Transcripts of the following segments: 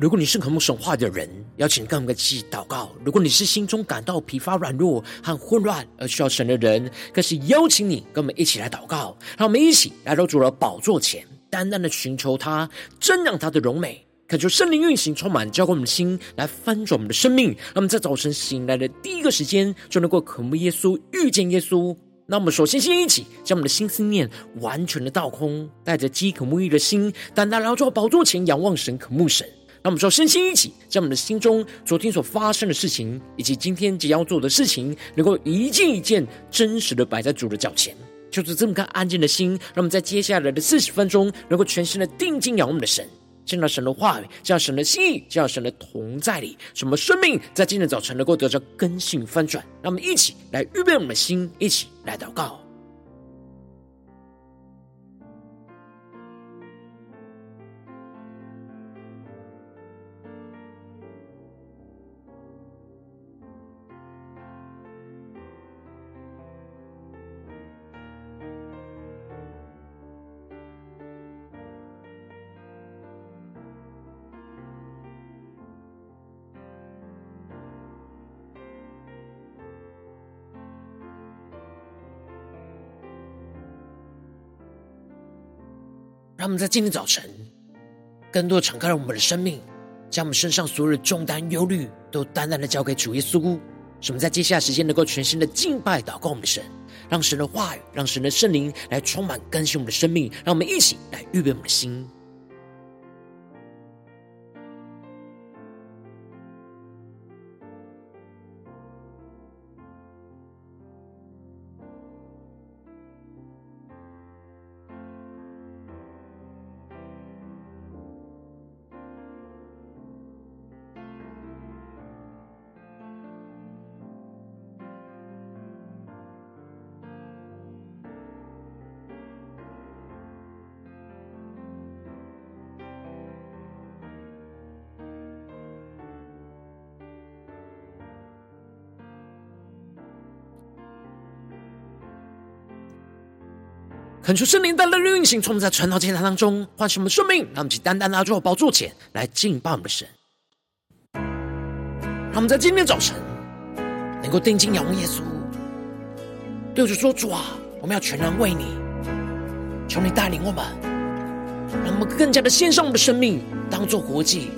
如果你是渴慕神话的人，邀请跟我们一起祷告；如果你是心中感到疲乏、软弱和混乱而需要神的人，更是邀请你跟我们一起来祷告。让我们一起来到主的宝座前，单单的寻求他，瞻仰他的荣美，恳求圣灵运行，充满浇灌我们的心，来翻转我们的生命。让我们在早晨醒来的第一个时间，就能够渴慕耶稣、遇见耶稣。那我们首先先一起将我们的心思念完全的倒空，带着饥渴沐浴的心，单单来到宝座前，仰望神、渴慕神。让我们说，身心一起，将我们的心中昨天所发生的事情，以及今天即将要做的事情，能够一件一件真实的摆在主的脚前，就是这么个安静的心，让我们在接下来的四十分钟，能够全心的定睛仰望我们的神，见到神的话语，见到神的心意，见到神的同在里，使我们生命在今天早晨能够得着更新翻转。让我们一起来预备我们的心，一起来祷告。让我们在今天早晨，更多敞开了我们的生命，将我们身上所有的重担、忧虑，都单单的交给主耶稣。使我们在接下来时间能够全心的敬拜、祷告我们的神，让神的话语、让神的圣灵来充满更新我们的生命。让我们一起来预备我们的心。恳求圣灵带领运行，从我们在传道祭坛当中唤醒我们的生命，让我们去单单拿住宝座前来敬拜我们的神。让我们在今天早晨能够定睛仰望耶稣，对着说：“主啊，我们要全然为你，求你带领我们，让我们更加的献上我们的生命，当做活祭，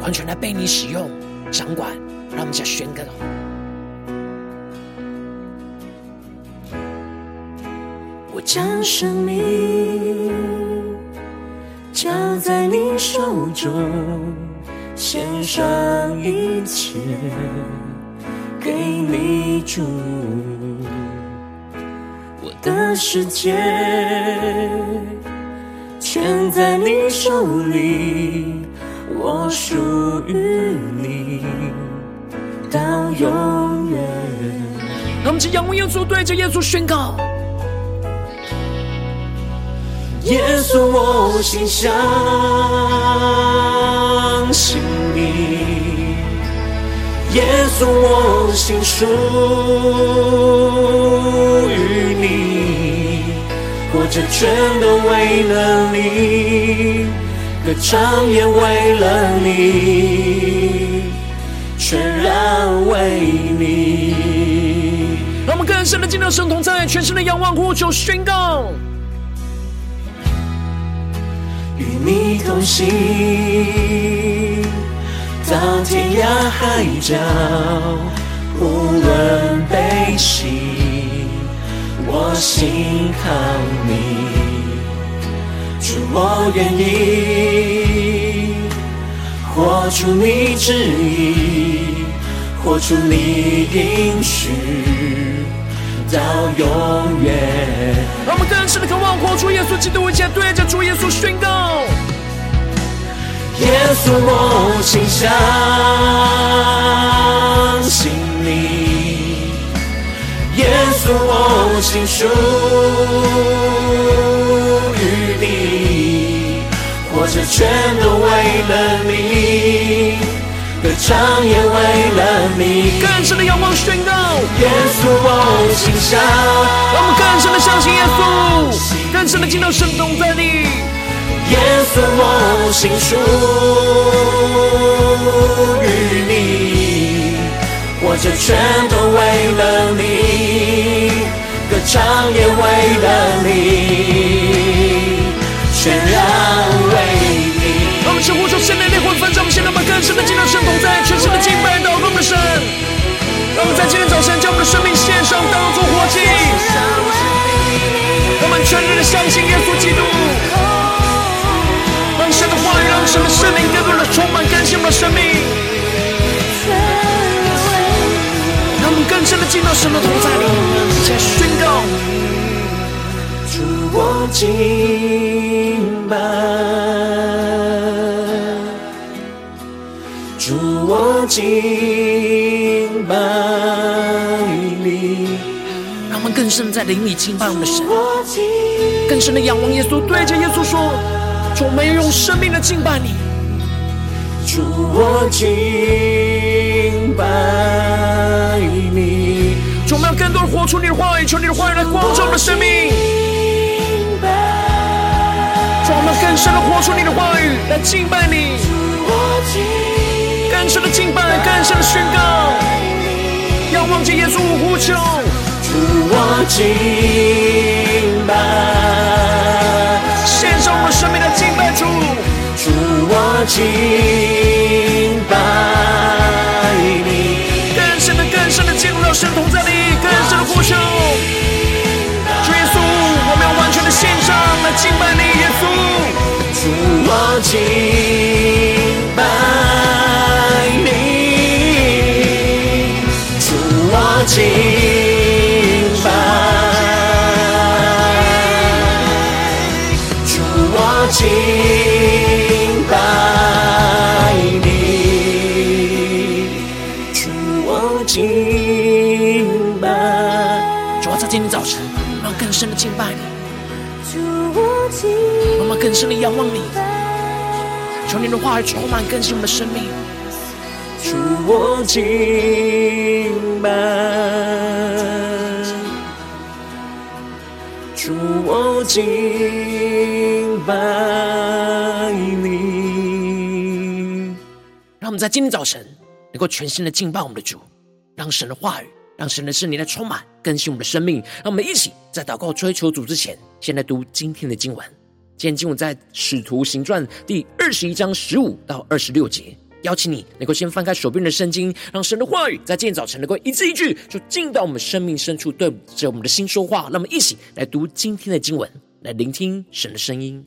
完全来被你使用、掌管。”让我们再宣告。将生命交在你手中，献上一切给你主。我的世界全在你手里，我属于你到永远。让我们起仰望耶稣，对着耶稣宣告。耶稣，我心相信你；耶稣，我心属于你。活着全都为了你，歌唱也为了你，全然为你。让我们更深的进入神同在，全新的仰望呼求宣告。你同行，到天涯海角，无论悲喜，我心靠你。主，我愿意活出你旨意，活出你应许。到永远。让我们更深的渴望活出耶稣基督，一切对着主耶稣宣告：耶稣，我心相信你；耶稣，我心属于你，活着全都为了你。歌唱也为了你，更深的仰望宣告，耶稣我心相，让我们更深的相信耶稣，更深的进入神同在里，耶稣，我心属于你，我就全都为了你，歌唱也为了你，全然为你。我们神呼求圣灵烈火焚烧，我们现在们更深的敬到圣同在，全身的敬拜到我们的神。让我们在今天早晨将我们的生命献上，当作活祭。我们全力的相信耶稣基督。到神的同在里，来宣告。主我敬拜，主我敬拜你，让我们更深在灵里敬拜我们的神，更深的仰望耶稣，对着耶稣说。主，我们要用生命的敬拜你。主，我敬拜。要更多的活出你的话语，求你的话语来光照我们的生命。主，我们更深的活出你的话语来敬拜你。更深的敬拜，更深的宣告。要忘记耶稣呼求。主，我敬拜。献上我生命的敬拜主，主我敬拜敬拜你，主我敬拜。敬拜你，主我敬拜。主啊，在今天早晨，让更深的敬拜你。主我敬拜，让我更深的仰望你。你的话语充满更新我们的生命。主我敬拜。主我敬拜你。让我们在今天早晨能够全新的敬拜我们的主，让神的话语，让神的圣灵来充满更新我们的生命。让我们一起在祷告追求主之前，先来读今天的经文。今天经文在使徒行传第二十一章十五到二十六节。邀请你能够先翻开手边的圣经，让神的话语在今天早晨能够一字一句，就进到我们生命深处，对着我们的心说话。那么，一起来读今天的经文，来聆听神的声音。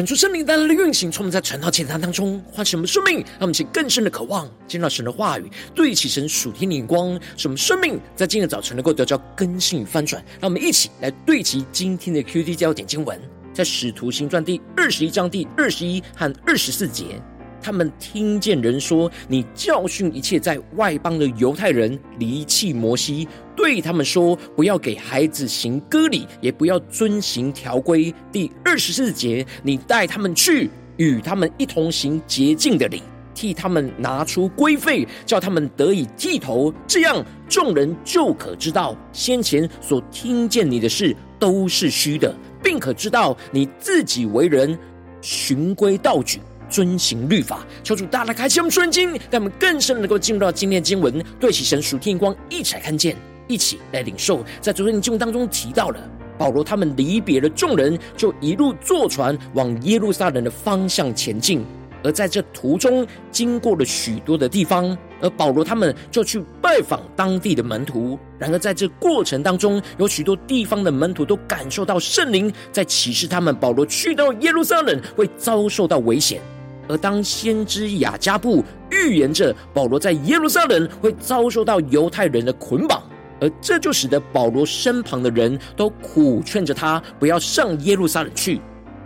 恳求圣灵带来的运行，从我们在传道简单当中唤醒我们生命，让我们起更深的渴望，见到神的话语，对齐神属天的眼光，使我们生命在今日早晨能够得到更新与翻转。让我们一起来对齐今天的 QD 焦点经文，在使徒行传第二十一章第二十一和二十四节。他们听见人说：“你教训一切在外邦的犹太人离弃摩西，对他们说，不要给孩子行割礼，也不要遵行条规。”第二十四节，你带他们去，与他们一同行洁净的礼，替他们拿出规费，叫他们得以剃头。这样，众人就可知道先前所听见你的事都是虚的，并可知道你自己为人循规蹈矩。遵行律法，求主大大开启我们圣经，让我们更深能够进入到今天经文，对起神属天光，一起来看见，一起来领受。在昨天的经文当中提到了保罗他们离别了众人，就一路坐船往耶路撒冷的方向前进。而在这途中，经过了许多的地方，而保罗他们就去拜访当地的门徒。然而，在这过程当中，有许多地方的门徒都感受到圣灵在启示他们，保罗去到耶路撒冷会遭受到危险。而当先知雅加布预言着保罗在耶路撒冷会遭受到犹太人的捆绑，而这就使得保罗身旁的人都苦劝着他不要上耶路撒冷去。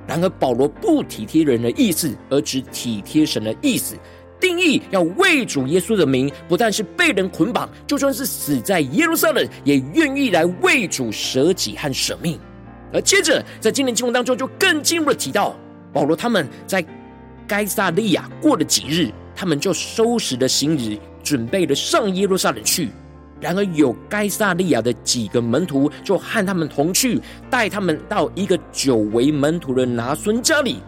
然而保罗不体贴人的意思，而只体贴神的意思，定义要为主耶稣的名，不但是被人捆绑，就算是死在耶路撒冷，也愿意来为主舍己和舍命。而接着在今年经文当中，就更进一步的提到保罗他们在。该撒利亚过了几日，他们就收拾了行李，准备了上耶路撒冷去。然而有该撒利亚的几个门徒就和他们同去，带他们到一个久违门徒的拿孙家里，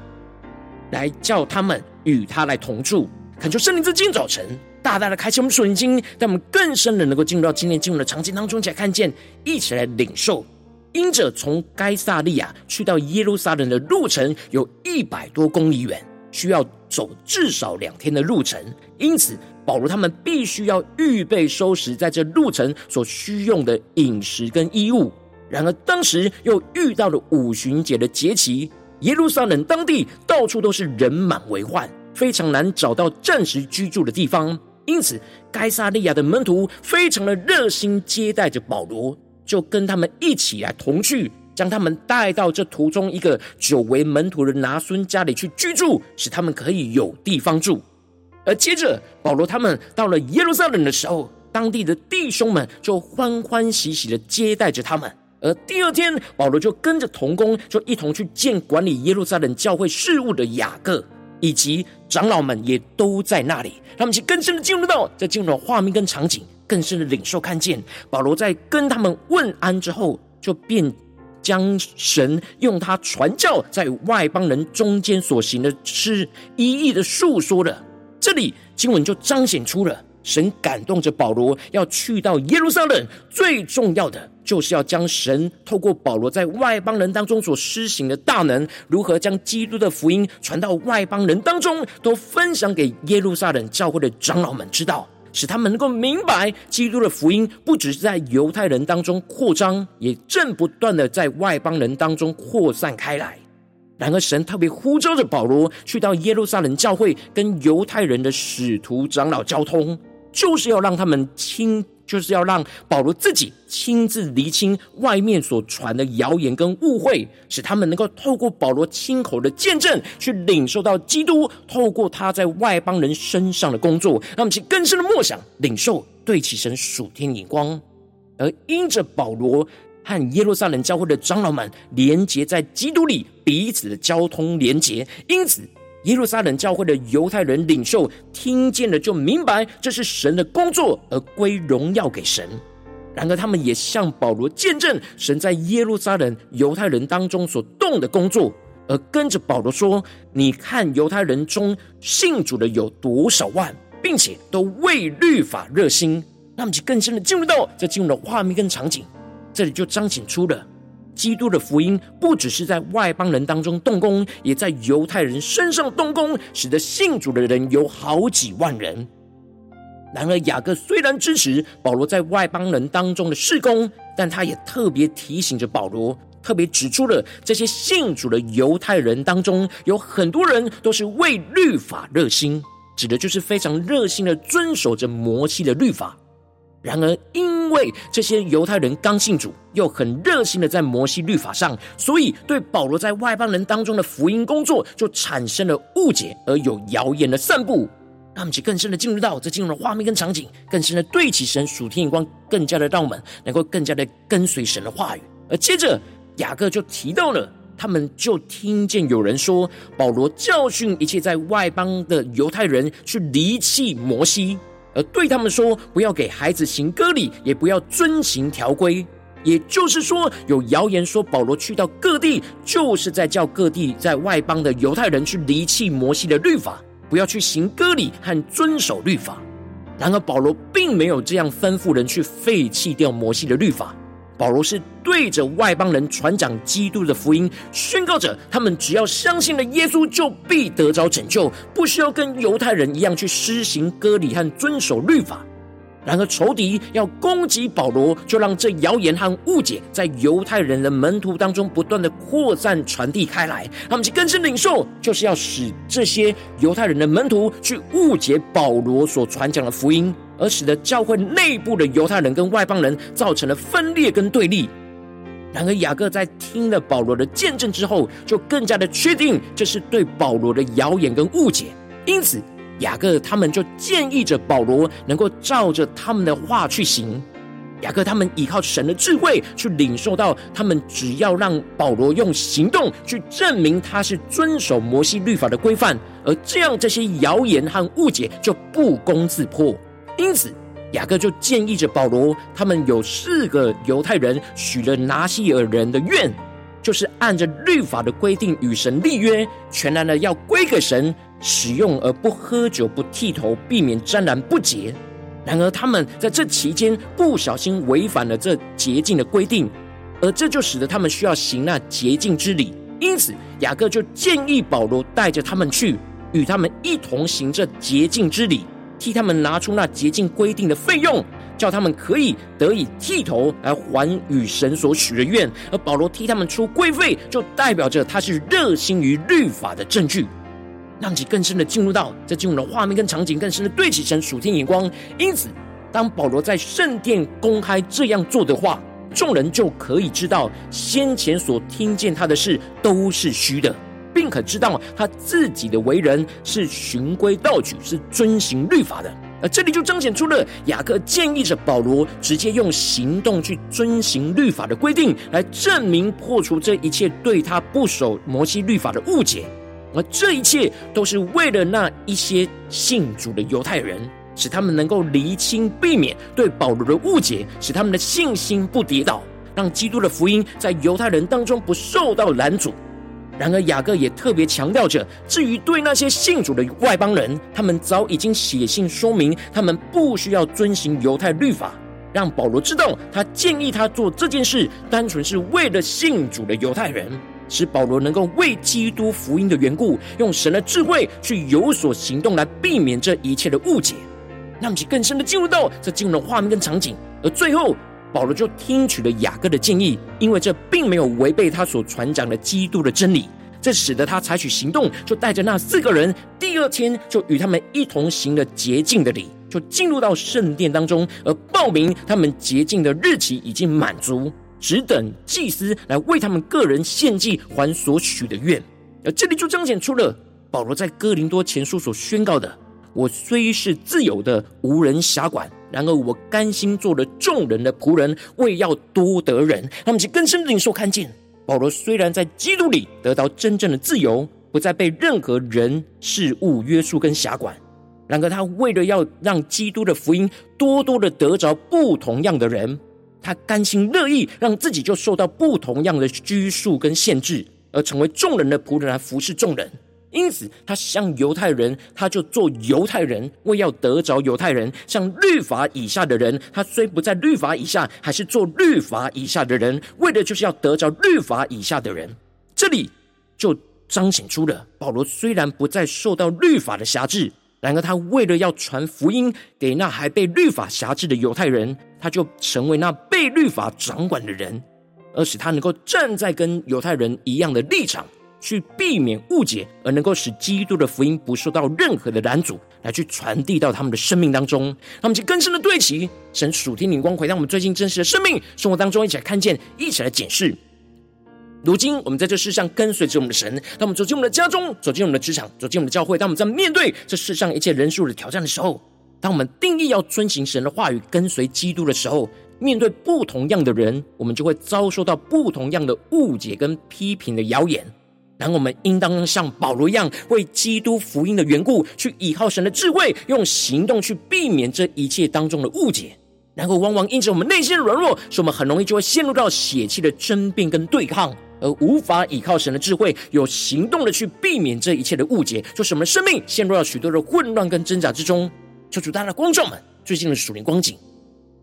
来叫他们与他来同住。恳求圣灵在今早晨大大的开启我们属灵经，让我们更深的能够进入到今天经文的场景当中，一起来看见，一起来领受。因着从该撒利亚去到耶路撒冷的路程有一百多公里远。需要走至少两天的路程，因此保罗他们必须要预备收拾在这路程所需用的饮食跟衣物。然而当时又遇到了五旬节的节期，耶路撒冷当地到处都是人满为患，非常难找到暂时居住的地方。因此，该撒利亚的门徒非常的热心接待着保罗，就跟他们一起来同去。将他们带到这途中一个久为门徒的拿孙家里去居住，使他们可以有地方住。而接着保罗他们到了耶路撒冷的时候，当地的弟兄们就欢欢喜喜的接待着他们。而第二天，保罗就跟着同工，就一同去见管理耶路撒冷教会事务的雅各，以及长老们也都在那里。他们就更深的进入到在进入的画面跟场景，更深的领受看见保罗在跟他们问安之后，就变。将神用他传教在外邦人中间所行的事一一的述说了。这里经文就彰显出了神感动着保罗要去到耶路撒冷，最重要的就是要将神透过保罗在外邦人当中所施行的大能，如何将基督的福音传到外邦人当中，都分享给耶路撒冷教会的长老们知道。使他们能够明白，基督的福音不只是在犹太人当中扩张，也正不断的在外邦人当中扩散开来。然而，神特别呼召着保罗去到耶路撒冷教会，跟犹太人的使徒长老交通，就是要让他们亲。就是要让保罗自己亲自厘清外面所传的谣言跟误会，使他们能够透过保罗亲口的见证，去领受到基督透过他在外邦人身上的工作，让我们去更深的默想、领受、对其神属天眼光。而因着保罗和耶路撒冷教会的长老们连结在基督里，彼此的交通连结，因此。耶路撒冷教会的犹太人领袖听见了，就明白这是神的工作，而归荣耀给神。然而，他们也向保罗见证神在耶路撒冷犹太人当中所动的工作，而跟着保罗说：“你看犹太人中信主的有多少万，并且都为律法热心。”那么，就更深的进入到这进入的画面跟场景，这里就彰显出了。基督的福音不只是在外邦人当中动工，也在犹太人身上动工，使得信主的人有好几万人。然而，雅各虽然支持保罗在外邦人当中的事工，但他也特别提醒着保罗，特别指出了这些信主的犹太人当中，有很多人都是为律法热心，指的就是非常热心的遵守着摩西的律法。然而，因为这些犹太人刚信主，又很热心的在摩西律法上，所以对保罗在外邦人当中的福音工作就产生了误解，而有谣言的散布。让我们去更深的进入到这进入的画面跟场景，更深的对齐神属天眼光，更加的让我们能够更加的跟随神的话语。而接着雅各就提到了，他们就听见有人说，保罗教训一切在外邦的犹太人去离弃摩西。而对他们说，不要给孩子行割礼，也不要遵行条规。也就是说，有谣言说保罗去到各地，就是在叫各地在外邦的犹太人去离弃摩西的律法，不要去行割礼和遵守律法。然而，保罗并没有这样吩咐人去废弃掉摩西的律法。保罗是对着外邦人传讲基督的福音，宣告着他们只要相信了耶稣，就必得着拯救，不需要跟犹太人一样去施行割礼和遵守律法。然而，仇敌要攻击保罗，就让这谣言和误解在犹太人的门徒当中不断的扩散传递开来。他们去更深领受，就是要使这些犹太人的门徒去误解保罗所传讲的福音。而使得教会内部的犹太人跟外邦人造成了分裂跟对立。然而雅各在听了保罗的见证之后，就更加的确定这是对保罗的谣言跟误解。因此雅各他们就建议着保罗能够照着他们的话去行。雅各他们依靠神的智慧去领受到，他们只要让保罗用行动去证明他是遵守摩西律法的规范，而这样这些谣言和误解就不攻自破。因此，雅各就建议着保罗，他们有四个犹太人许了拿细耳人的愿，就是按着律法的规定与神立约，全然的要归给神使用，而不喝酒、不剃头，避免沾染不洁。然而，他们在这期间不小心违反了这洁净的规定，而这就使得他们需要行那洁净之礼。因此，雅各就建议保罗带着他们去，与他们一同行这洁净之礼。替他们拿出那洁净规定的费用，叫他们可以得以剃头来还与神所许的愿。而保罗替他们出规费，就代表着他是热心于律法的证据，让其更深的进入到这进入的画面跟场景，更深的对齐神属天眼光。因此，当保罗在圣殿公开这样做的话，众人就可以知道先前所听见他的事都是虚的。并可知道他自己的为人是循规蹈矩，是遵行律法的。而这里就彰显出了雅各建议着保罗直接用行动去遵行律法的规定，来证明破除这一切对他不守摩西律法的误解。而这一切都是为了那一些信主的犹太人，使他们能够厘清、避免对保罗的误解，使他们的信心不跌倒，让基督的福音在犹太人当中不受到拦阻。然而，雅各也特别强调着，至于对那些信主的外邦人，他们早已经写信说明，他们不需要遵行犹太律法，让保罗知道，他建议他做这件事，单纯是为了信主的犹太人，使保罗能够为基督福音的缘故，用神的智慧去有所行动，来避免这一切的误解，让其更深的进入到这进入的画面跟场景，而最后。保罗就听取了雅各的建议，因为这并没有违背他所传讲的基督的真理，这使得他采取行动，就带着那四个人，第二天就与他们一同行了洁净的礼，就进入到圣殿当中，而报名他们洁净的日期已经满足，只等祭司来为他们个人献祭，还所许的愿。而这里就彰显出了保罗在哥林多前书所宣告的。我虽是自由的，无人辖管，然而我甘心做了众人的仆人，为要多得人。他们就更深领受看见，保罗虽然在基督里得到真正的自由，不再被任何人事物约束跟辖管，然而他为了要让基督的福音多多的得着不同样的人，他甘心乐意让自己就受到不同样的拘束跟限制，而成为众人的仆人来服侍众人。因此，他像犹太人，他就做犹太人，为要得着犹太人；像律法以下的人，他虽不在律法以下，还是做律法以下的人，为的就是要得着律法以下的人。这里就彰显出了保罗虽然不再受到律法的辖制，然而他为了要传福音给那还被律法辖制的犹太人，他就成为那被律法掌管的人。而使他能够站在跟犹太人一样的立场，去避免误解，而能够使基督的福音不受到任何的拦阻，来去传递到他们的生命当中。他们就更深的对齐神属天灵光，回到我们最近真实的生命生活当中，一起来看见，一起来检视。如今，我们在这世上跟随着我们的神，当我们走进我们的家中，走进我们的职场，走进我们的教会，当我们在面对这世上一切人数的挑战的时候，当我们定义要遵行神的话语，跟随基督的时候，面对不同样的人，我们就会遭受到不同样的误解跟批评的谣言。然后，我们应当像保罗一样，为基督福音的缘故，去倚靠神的智慧，用行动去避免这一切当中的误解。然后，往往因着我们内心的软弱，使我们很容易就会陷入到血气的争辩跟对抗。而无法依靠神的智慧，有行动的去避免这一切的误解，就使我们生命陷入了许多的混乱跟挣扎之中。求主大的光照们，最近的属灵光景，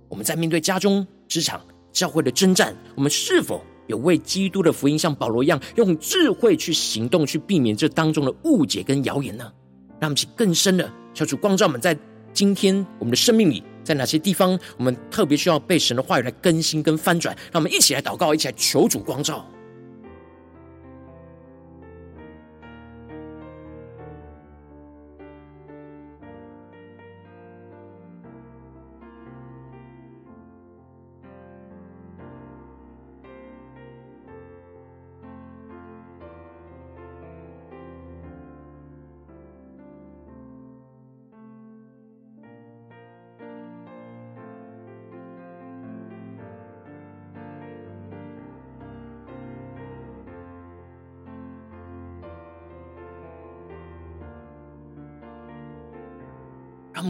我们在面对家中、职场、教会的征战，我们是否有为基督的福音像保罗一样，用智慧去行动，去避免这当中的误解跟谣言呢？让我们去更深的求主光照们，在今天我们的生命里，在哪些地方，我们特别需要被神的话语来更新跟翻转？让我们一起来祷告，一起来求主光照。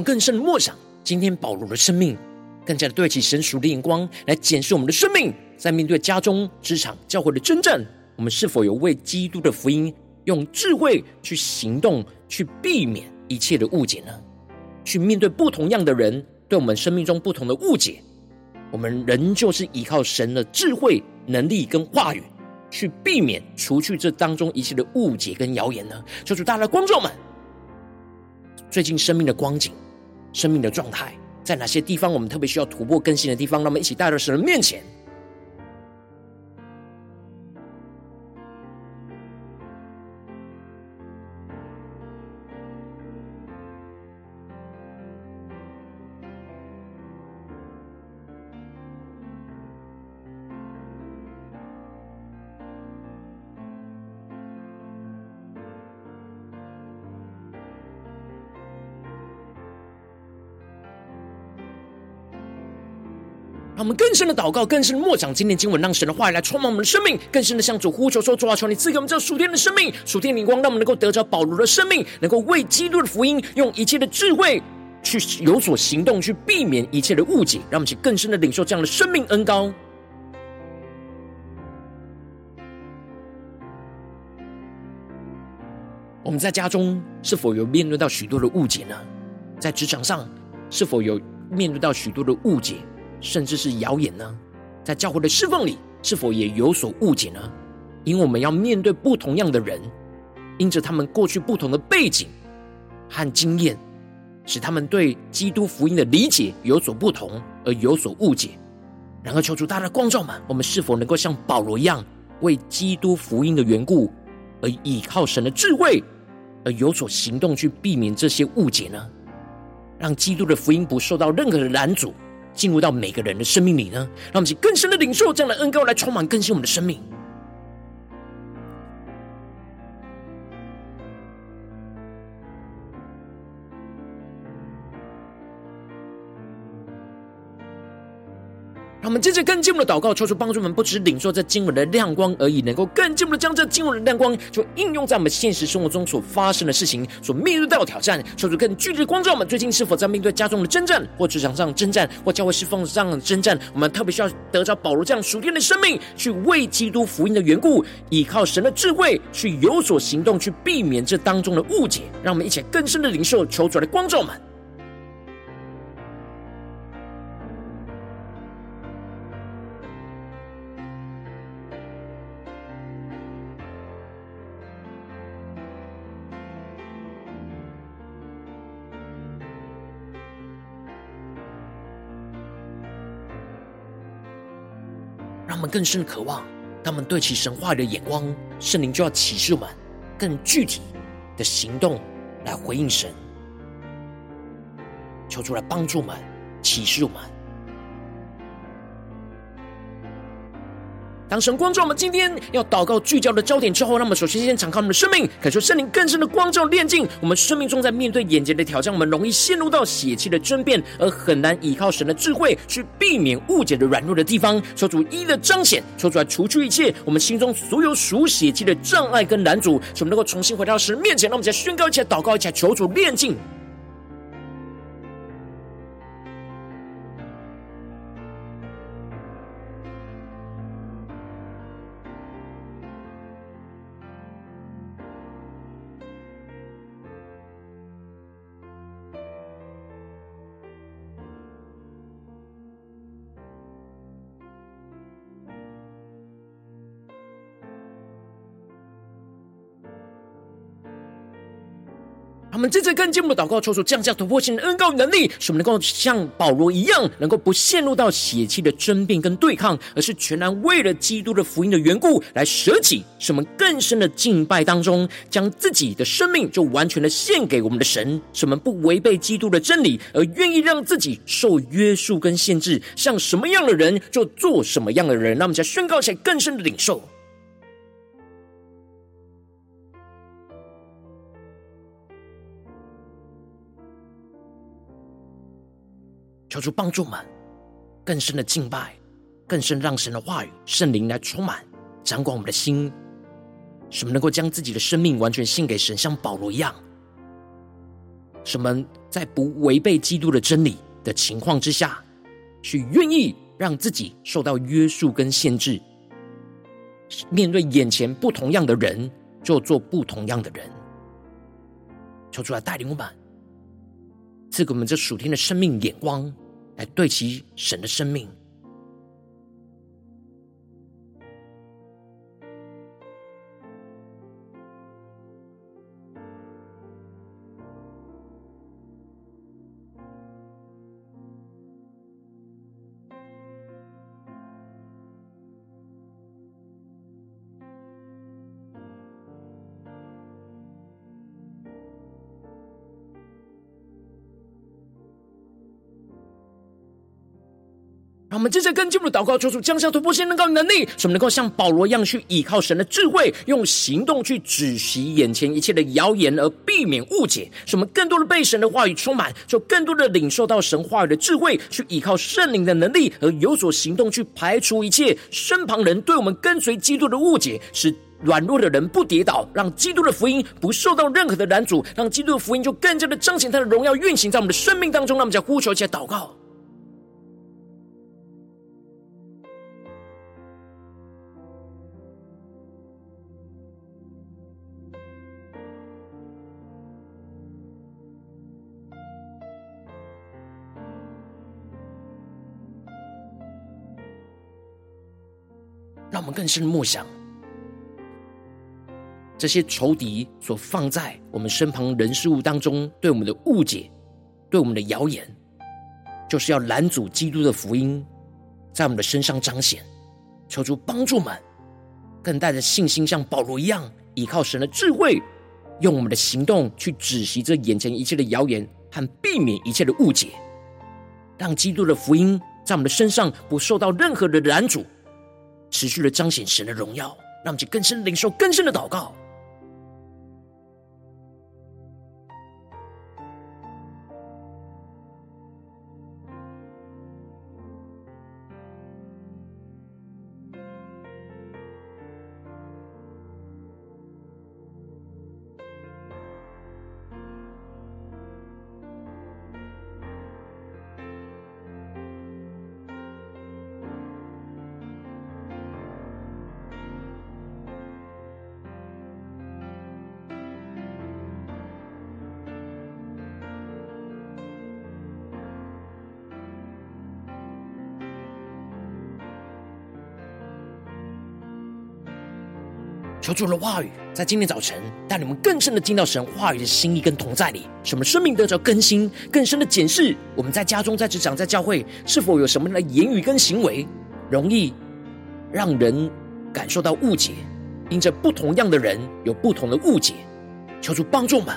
更深的默想，今天保罗的生命，更加的对齐神属的眼光来检视我们的生命，在面对家中、职场、教会的征战，我们是否有为基督的福音用智慧去行动，去避免一切的误解呢？去面对不同样的人对我们生命中不同的误解，我们仍旧是依靠神的智慧、能力跟话语，去避免除去这当中一切的误解跟谣言呢？求主大家的观众们。最近生命的光景、生命的状态，在哪些地方我们特别需要突破更新的地方？让我们一起带到神的面前。我们更深的祷告，更深的默想今天经文，让神的话语来充满我们的生命，更深的向主呼求说：主啊，求你赐给我们这属天的生命、属天灵光，让我们能够得着保罗的生命，能够为基督的福音用一切的智慧去有所行动，去避免一切的误解。让我们去更深的领受这样的生命恩膏。我们在家中是否有面对到许多的误解呢？在职场上是否有面对到许多的误解？甚至是谣言呢？在教会的侍奉里，是否也有所误解呢？因为我们要面对不同样的人，因着他们过去不同的背景和经验，使他们对基督福音的理解有所不同，而有所误解。然而，求主大家的光照们，我们是否能够像保罗一样，为基督福音的缘故，而依靠神的智慧，而有所行动，去避免这些误解呢？让基督的福音不受到任何的拦阻。进入到每个人的生命里呢，让我们去更深的领受这样的恩膏，来充满更新我们的生命。我们接着更进步的祷告，求主帮助我们，不只是领受这经文的亮光而已，能够更进一步的将这经文的亮光，就应用在我们现实生活中所发生的事情，所面对到的挑战。求主更具体的光照我们，最近是否在面对家中的征战，或职场上征战，或教会侍奉上的征战？我们特别需要得着保罗这样属天的生命，去为基督福音的缘故，依靠神的智慧，去有所行动，去避免这当中的误解。让我们一起更深的领受，求主来光照我们。他们更深的渴望。他们对其神话的眼光，圣灵就要启示我们更具体的行动来回应神。求主来帮助我们，启示我们。当神光照我们今天要祷告聚焦的焦点之后，让我们首先先敞开我们的生命，感受圣灵更深的光照炼净我们生命中，在面对眼前的挑战，我们容易陷入到血气的争辩，而很难依靠神的智慧去避免误解的软弱的地方。求主一的彰显，求主来除去一切我们心中所有属血气的障碍跟拦阻，使我们能够重新回到神面前。让我们再宣告一起祷告一起求主炼净。我们正在跟进我们的祷告，抽出降下突破性的恩膏能力，使我们能够像保罗一样，能够不陷入到血气的争辩跟对抗，而是全然为了基督的福音的缘故来舍己，使我们更深的敬拜当中，将自己的生命就完全的献给我们的神，使我们不违背基督的真理，而愿意让自己受约束跟限制，像什么样的人就做什么样的人。那我们再宣告起来，更深的领受。求主帮助我们更深的敬拜，更深让神的话语、圣灵来充满、掌管我们的心，使我们能够将自己的生命完全献给神，像保罗一样。什么在不违背基督的真理的情况之下，去愿意让自己受到约束跟限制，面对眼前不同样的人，就做不同样的人。求主来带领我们，赐给我们这属天的生命眼光。来对齐神的生命。让我们接着跟进我们的祷告，求主降下突破性能高能力，使我们能够像保罗一样去依靠神的智慧，用行动去止息眼前一切的谣言，而避免误解。使我们更多的被神的话语充满，就更多的领受到神话语的智慧，去依靠圣灵的能力，而有所行动去排除一切身旁人对我们跟随基督的误解，使软弱的人不跌倒，让基督的福音不受到任何的拦阻，让基督的福音就更加的彰显他的荣耀，运行在我们的生命当中。让我们再呼求一下祷告。更深的默想，这些仇敌所放在我们身旁人事物当中对我们的误解、对我们的谣言，就是要拦阻基督的福音在我们的身上彰显。求主帮助我们，更带着信心，像保罗一样，依靠神的智慧，用我们的行动去止息这眼前一切的谣言和避免一切的误解，让基督的福音在我们的身上不受到任何的拦阻。持续的彰显神的荣耀，让我们去更深领受更深的祷告。求主的话语在今天早晨带你们更深的进到神话语的心意跟同在里，什么生命得着更新，更深的检视我们在家中、在职场、在教会是否有什么样的言语跟行为，容易让人感受到误解，因着不同样的人有不同的误解。求主帮助我们，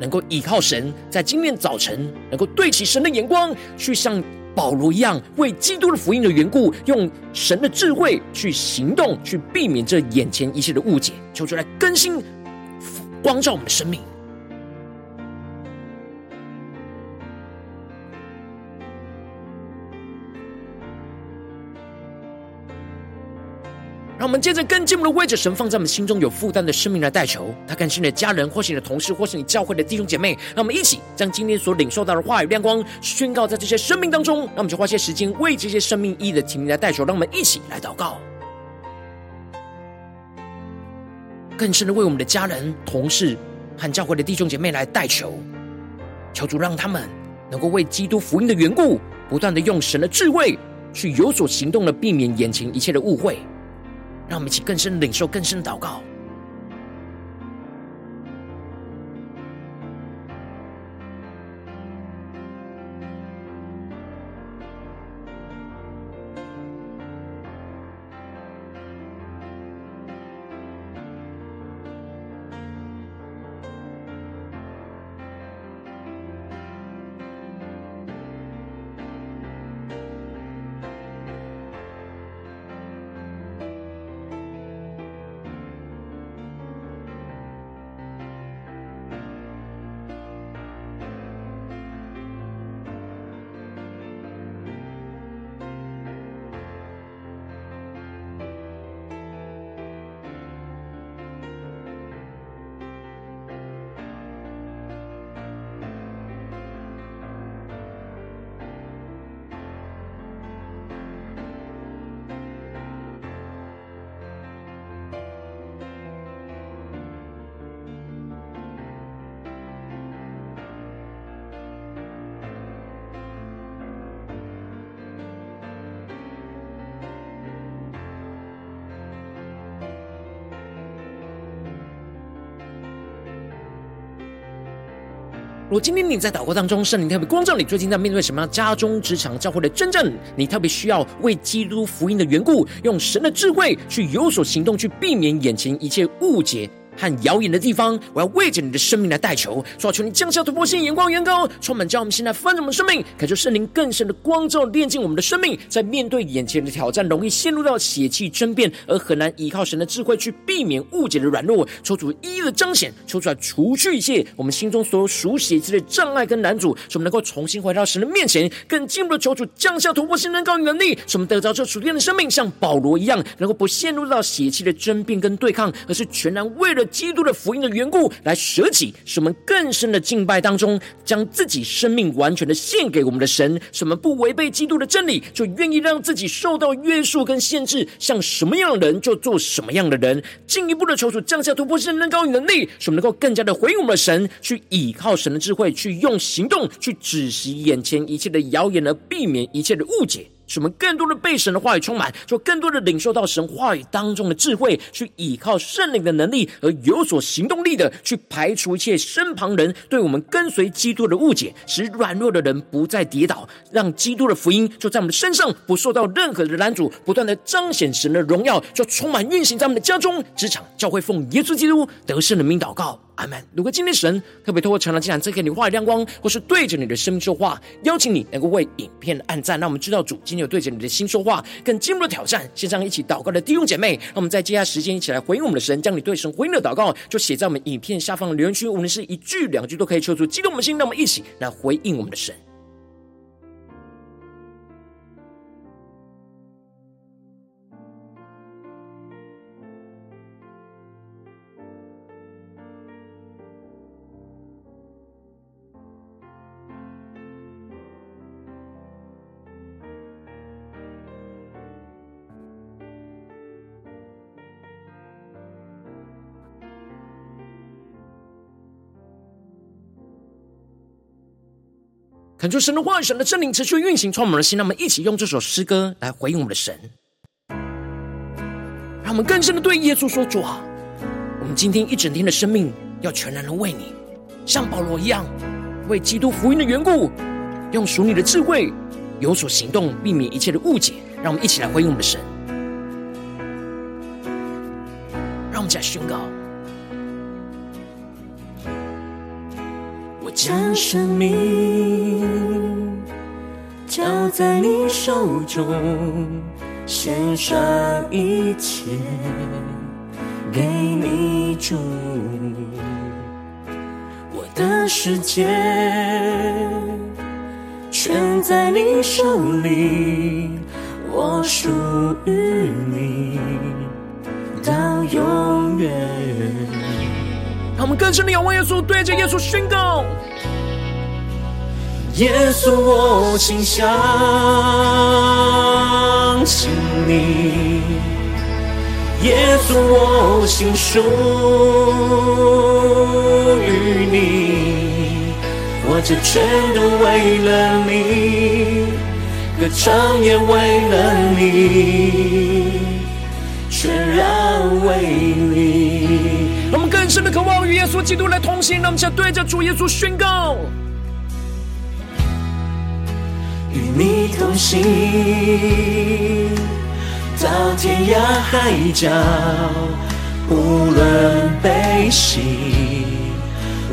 能够依靠神，在今天早晨能够对齐神的眼光，去向保罗一样，为基督的福音的缘故，用神的智慧去行动，去避免这眼前一切的误解。求主来更新、光照我们的生命。我们接着更进一步的为着神放在我们心中有负担的生命来代求，他看是你的家人，或是你的同事，或是你教会的弟兄姐妹。让我们一起将今天所领受到的话语亮光宣告在这些生命当中。让我们就花些时间为这些生命意义的提名来代求。让我们一起来祷告，更深的为我们的家人、同事和教会的弟兄姐妹来代求，求主让他们能够为基督福音的缘故，不断的用神的智慧去有所行动的，避免眼前一切的误会。让我们一起更深领受、更深祷告。如今天你在祷告当中，圣灵特别光照你，最近在面对什么？家中、职场、教会的真正，你特别需要为基督福音的缘故，用神的智慧去有所行动，去避免眼前一切误解和谣言的地方，我要为着你的生命来代求，说求你降下突破性眼光，远高，充满将我们现在丰盛的生命，感受圣灵更深的光照，炼净我们的生命，在面对眼前的挑战，容易陷入到血气争辩，而很难依靠神的智慧去避免误解的软弱，求主一一的彰显，求主来除去一切我们心中所有属血气的障碍跟拦阻，使我们能够重新回到神的面前，更进一步的求主降下突破性能高与能力，使我们得着这属天的生命，像保罗一样，能够不陷入到血气的争辩跟对抗，而是全然为了。基督的福音的缘故，来舍己，使我们更深的敬拜当中，将自己生命完全的献给我们的神。使我们不违背基督的真理，就愿意让自己受到约束跟限制，像什么样的人就做什么样的人。进一步的求主降下突破性的能高与能力，使我们能够更加的回应我们的神，去倚靠神的智慧，去用行动去止息眼前一切的谣言，而避免一切的误解。使我们更多的被神的话语充满，就更多的领受到神话语当中的智慧，去依靠圣灵的能力而有所行动力的，去排除一切身旁人对我们跟随基督的误解，使软弱的人不再跌倒，让基督的福音就在我们的身上不受到任何的拦阻，不断的彰显神的荣耀，就充满运行在我们的家中、职场、教会，奉耶稣基督得胜的名祷告。阿门。如果今天神特别透过《成长记》这给你话语亮光，或是对着你的生命说话，邀请你能够为影片按赞，让我们知道主今天有对着你的心说话，更进一步的挑战。线上一起祷告的弟兄姐妹，那我们在接下来时间一起来回应我们的神，将你对神回应的祷告就写在我们影片下方的留言区，无论是一句两句都可以，求主激动我们的心，让我们一起来回应我们的神。恳求神的话语、神的圣灵持续运行，充满我们的心。让我们一起用这首诗歌来回应我们的神，让我们更深的对耶稣说：“主啊，我们今天一整天的生命要全然的为你，像保罗一样，为基督福音的缘故，用属你的智慧有所行动，避免一切的误解。”让我们一起来回应我们的神，让我们再宣告。将生命交在你手中，献上一切给你主。我的世界全在你手里，我属于你到永远。让我们更深的仰望耶稣，对着耶稣宣告：耶稣，我心相信你；耶稣，我心属于你。我这全都为了你，歌唱也为了你，全然为你。我们更深的渴望与耶稣基督来同行，让我们想对着主耶稣宣告：与你同行，到天涯海角，无论悲喜，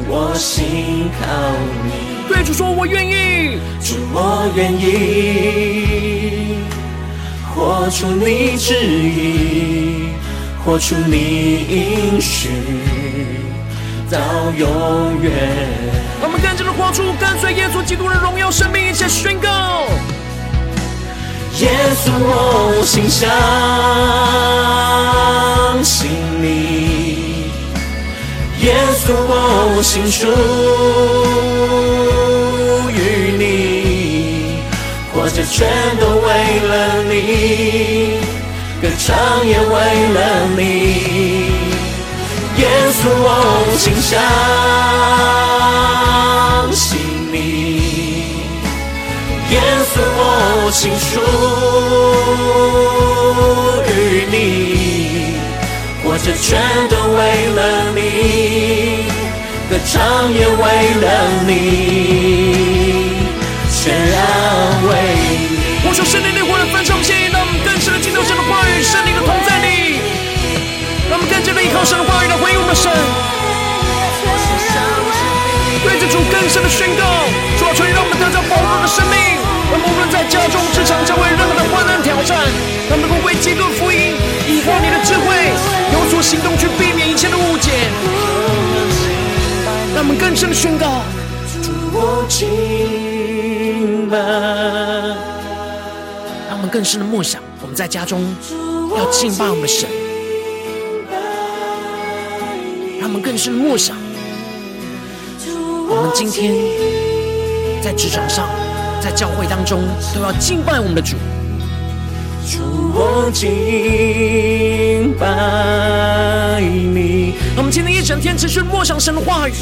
我心靠你。对主说：“我愿意。”主，我愿意，活出你旨意。活出你应许到永远。我们更加的活出跟随耶稣基督的荣耀生命，一起宣告：耶稣，我心相信你；耶稣，我心属于你，活着全都为了你。歌唱也为了你，耶稣，我心相信你；耶稣，我心属于你，活着全都为了你，歌唱也为了你，全然为你。我说圣灵的火的焚烧，献让我们更深的进入神的话语，圣灵的同在，依靠神的话语来回应我们的神。对着主更深的宣告，主啊，求你让我们得着宝贵的生命，我们无论在家中、职场、教会任何的患难挑战，让我们能够为基督福音，依靠你的智慧，有所行动，去避免一切的误解。让我们更深的宣告，主我敬拜。让我们更深的梦想，我们在家中要敬拜我们的神。让我们更深的默想，我们今天在职场上、在教会当中，都要敬拜我们的主。主，我敬拜你。让我们今天一整天持续默想神的话语，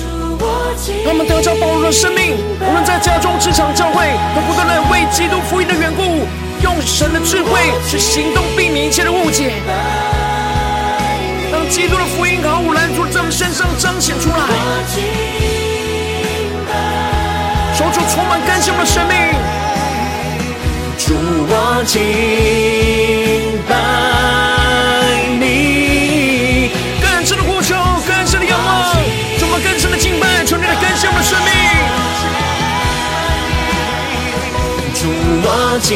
让我们得着宝贵的生命。无论在家中、职场、教会，都不断的为基督福音的缘故。用神的智慧去行动，避免一切的误解，让基督的福音毫无拦阻在我们身上彰显出来。求主充满更新我们的生命，主我敬拜你，更深的呼求，更深的仰望，充满更深的敬拜，求你来更新我们的生命。主我敬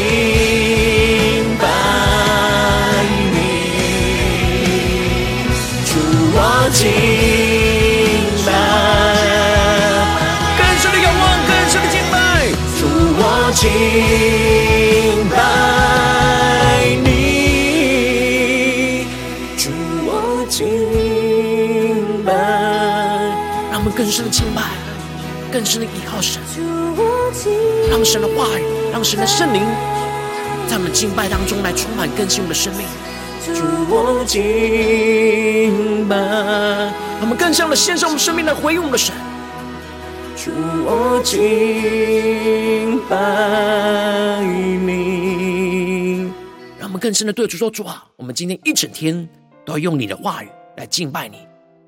更深的敬拜，更深的依靠神，让神的话语。让神的圣灵在我们敬拜当中来充满更新我们的生命。主我敬拜，让我们更像的献上我们生命来回应我们的神。主我敬拜你，让我们更深的对主说：主啊，我们今天一整天都要用你的话语来敬拜你，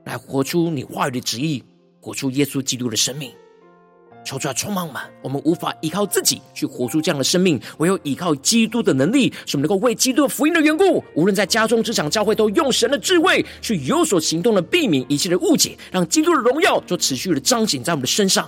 来活出你话语的旨意，活出耶稣基督的生命。求主来充满我们，我们无法依靠自己去活出这样的生命，唯有依靠基督的能力，使我们能够为基督的福音的缘故，无论在家中、职场、教会，都用神的智慧去有所行动的，避免一切的误解，让基督的荣耀就持续的彰显在我们的身上。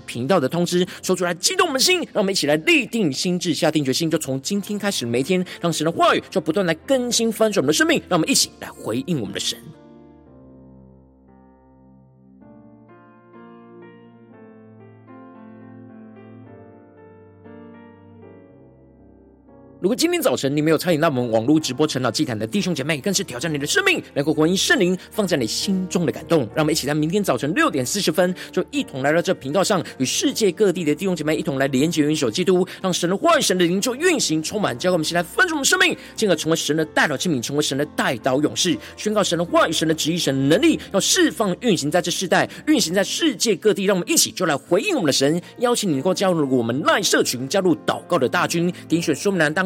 频道的通知，说出来激动我们的心，让我们一起来立定心智，下定决心，就从今天开始，每天让神的话语就不断来更新翻转我们的生命，让我们一起来回应我们的神。如果今天早晨你没有参与到我们网络直播晨祷祭坛的弟兄姐妹，更是挑战你的生命，能够回应圣灵放在你心中的感动。让我们一起在明天早晨六点四十分，就一同来到这频道上，与世界各地的弟兄姐妹一同来连结、元首基督，让神的话语、神的灵就运行充满，交给我们一起来分盛我们生命，进而成为神的代祷器皿，成为神的代祷勇士，宣告神的话语、神的旨意、神的能力，要释放运行在这世代，运行在世界各地。让我们一起就来回应我们的神，邀请你能够加入我们赖社群，加入祷告的大军，点选说明栏当。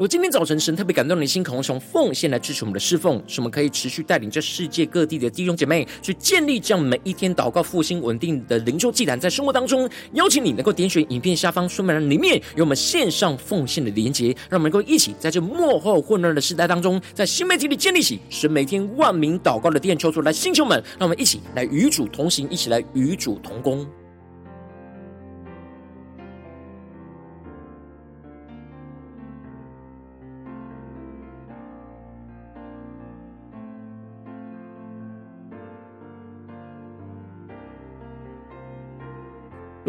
如果今天早晨神特别感动你的心，渴望从奉献来支持我们的侍奉，使我们可以持续带领这世界各地的弟兄姐妹去建立这样每一天祷告复兴稳定的灵修祭坛，在生活当中，邀请你能够点选影片下方说明栏里面有我们线上奉献的连结，让我们能够一起在这幕后混乱的时代当中，在新媒体里建立起神每天万名祷告的殿，求主来星球们，让我们一起来与主同行，一起来与主同工。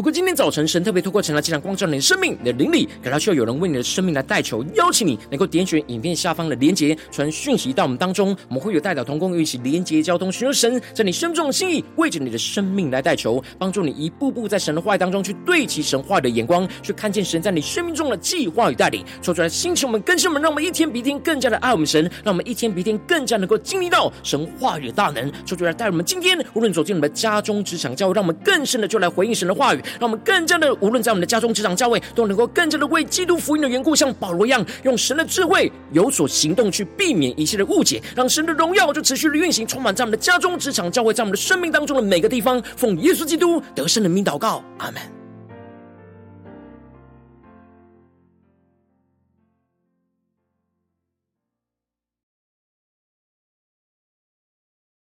如果今天早晨神特别透过晨祷祭坛光照你的生命、你的灵里，感到需要有人为你的生命来代求，邀请你能够点选影片下方的连结，传讯息到我们当中，我们会有代表同工一起连结交通，寻求神在你生命中的心意，为着你的生命来代求，帮助你一步步在神的话语当中去对齐神话语的眼光，去看见神在你生命中的计划与带领，说出来兴起我们更新我们，让我们一天比一天更加的爱我们神，让我们一天比一天更加能够经历到神话语的大能，说出来带我们今天无论走进我们家中、职场、教会，让我们更深的就来回应神的话语。让我们更加的，无论在我们的家中、职场、教会，都能够更加的为基督福音的缘故，像保罗一样，用神的智慧有所行动，去避免一切的误解，让神的荣耀就持续的运行，充满在我们的家中、职场、教会，在我们的生命当中的每个地方。奉耶稣基督得胜的名祷告，阿门。